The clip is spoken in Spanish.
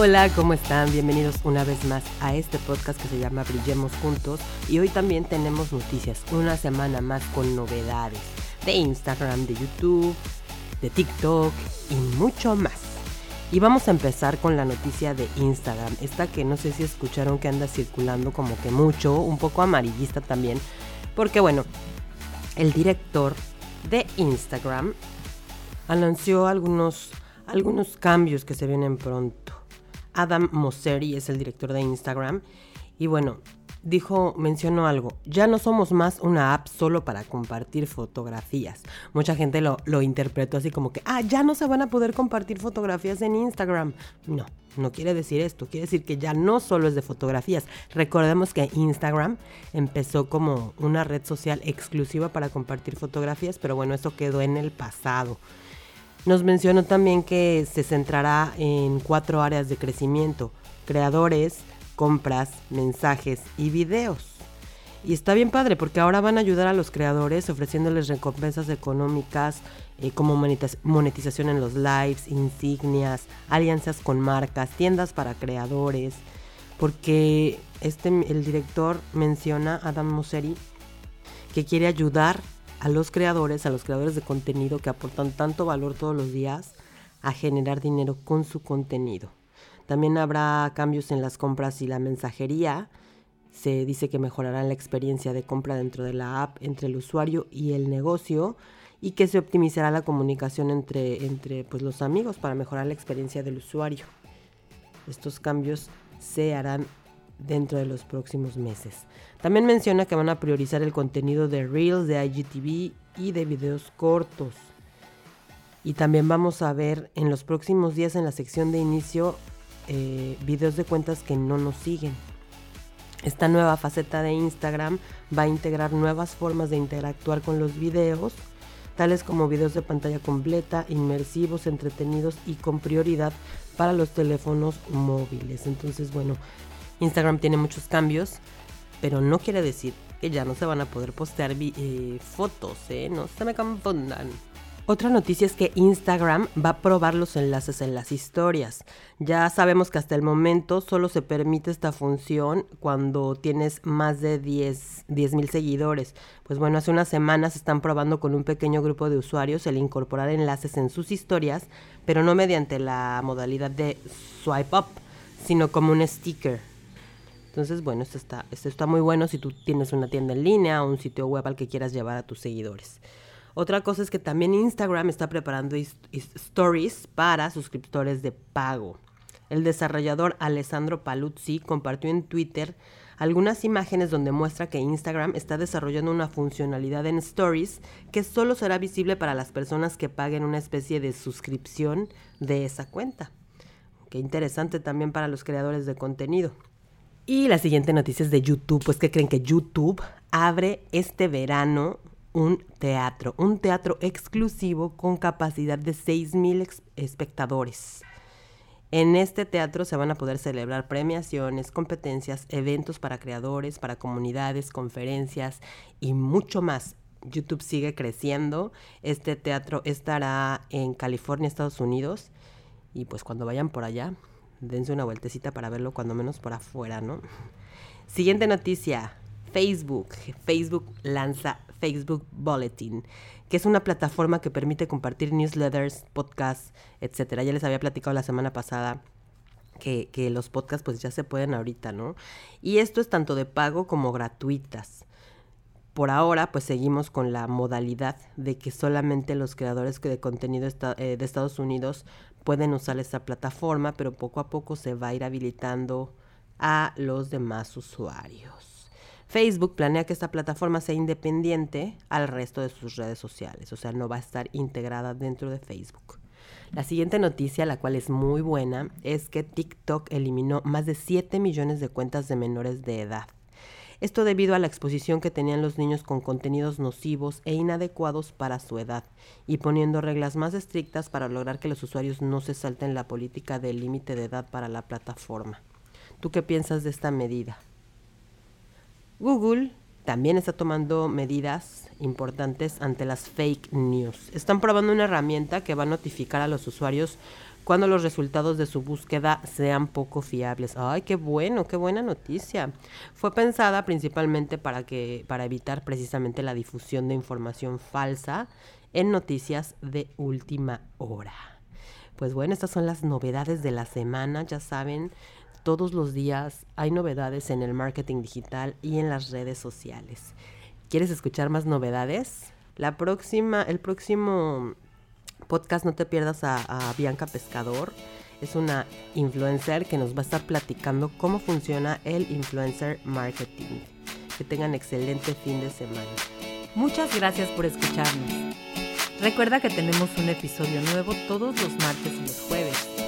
Hola, ¿cómo están? Bienvenidos una vez más a este podcast que se llama Brillemos Juntos. Y hoy también tenemos noticias, una semana más con novedades de Instagram, de YouTube, de TikTok y mucho más. Y vamos a empezar con la noticia de Instagram, esta que no sé si escucharon que anda circulando como que mucho, un poco amarillista también, porque bueno, el director de Instagram anunció algunos, algunos cambios que se vienen pronto. Adam Mosseri es el director de Instagram. Y bueno, dijo, mencionó algo, ya no somos más una app solo para compartir fotografías. Mucha gente lo, lo, interpretó así como que, ah, ya no se van a poder compartir fotografías en Instagram. No, no quiere decir esto, quiere decir que ya no solo es de fotografías. Recordemos que Instagram empezó como una red social exclusiva para compartir fotografías, pero bueno, eso quedó en el pasado. Nos mencionó también que se centrará en cuatro áreas de crecimiento, creadores, compras, mensajes y videos. Y está bien padre porque ahora van a ayudar a los creadores ofreciéndoles recompensas económicas eh, como monetización en los lives, insignias, alianzas con marcas, tiendas para creadores. Porque este, el director menciona, Adam Mosseri, que quiere ayudar a los creadores, a los creadores de contenido que aportan tanto valor todos los días a generar dinero con su contenido. También habrá cambios en las compras y la mensajería. Se dice que mejorarán la experiencia de compra dentro de la app entre el usuario y el negocio y que se optimizará la comunicación entre, entre pues, los amigos para mejorar la experiencia del usuario. Estos cambios se harán dentro de los próximos meses. También menciona que van a priorizar el contenido de Reels, de IGTV y de videos cortos. Y también vamos a ver en los próximos días en la sección de inicio eh, videos de cuentas que no nos siguen. Esta nueva faceta de Instagram va a integrar nuevas formas de interactuar con los videos, tales como videos de pantalla completa, inmersivos, entretenidos y con prioridad para los teléfonos móviles. Entonces, bueno, Instagram tiene muchos cambios, pero no quiere decir que ya no se van a poder postear eh, fotos, ¿eh? No se me confundan. Otra noticia es que Instagram va a probar los enlaces en las historias. Ya sabemos que hasta el momento solo se permite esta función cuando tienes más de 10 mil seguidores. Pues bueno, hace unas semanas están probando con un pequeño grupo de usuarios el incorporar enlaces en sus historias, pero no mediante la modalidad de swipe up, sino como un sticker. Entonces, bueno, esto está, esto está muy bueno si tú tienes una tienda en línea o un sitio web al que quieras llevar a tus seguidores. Otra cosa es que también Instagram está preparando stories para suscriptores de pago. El desarrollador Alessandro Paluzzi compartió en Twitter algunas imágenes donde muestra que Instagram está desarrollando una funcionalidad en Stories que solo será visible para las personas que paguen una especie de suscripción de esa cuenta. Qué interesante también para los creadores de contenido. Y la siguiente noticia es de YouTube, pues que creen que YouTube abre este verano un teatro, un teatro exclusivo con capacidad de 6.000 espectadores. En este teatro se van a poder celebrar premiaciones, competencias, eventos para creadores, para comunidades, conferencias y mucho más. YouTube sigue creciendo. Este teatro estará en California, Estados Unidos. Y pues cuando vayan por allá, dense una vueltecita para verlo cuando menos por afuera, ¿no? Siguiente noticia, Facebook. Facebook lanza Facebook Bulletin, que es una plataforma que permite compartir newsletters, podcasts, etcétera. Ya les había platicado la semana pasada que, que, los podcasts pues ya se pueden ahorita, ¿no? Y esto es tanto de pago como gratuitas. Por ahora pues seguimos con la modalidad de que solamente los creadores de contenido eh, de Estados Unidos pueden usar esta plataforma, pero poco a poco se va a ir habilitando a los demás usuarios. Facebook planea que esta plataforma sea independiente al resto de sus redes sociales, o sea, no va a estar integrada dentro de Facebook. La siguiente noticia, la cual es muy buena, es que TikTok eliminó más de 7 millones de cuentas de menores de edad. Esto debido a la exposición que tenían los niños con contenidos nocivos e inadecuados para su edad, y poniendo reglas más estrictas para lograr que los usuarios no se salten la política del límite de edad para la plataforma. ¿Tú qué piensas de esta medida? Google también está tomando medidas importantes ante las fake news. Están probando una herramienta que va a notificar a los usuarios cuando los resultados de su búsqueda sean poco fiables. Ay, qué bueno, qué buena noticia. Fue pensada principalmente para que para evitar precisamente la difusión de información falsa en noticias de última hora. Pues bueno, estas son las novedades de la semana, ya saben, todos los días hay novedades en el marketing digital y en las redes sociales. ¿Quieres escuchar más novedades? La próxima, el próximo podcast no te pierdas a, Bianca Pescador. Es una influencer que nos va a estar platicando cómo funciona el influencer marketing. Que tengan excelente fin de semana. Muchas gracias por escucharnos. Recuerda que tenemos un episodio nuevo todos los martes y los jueves.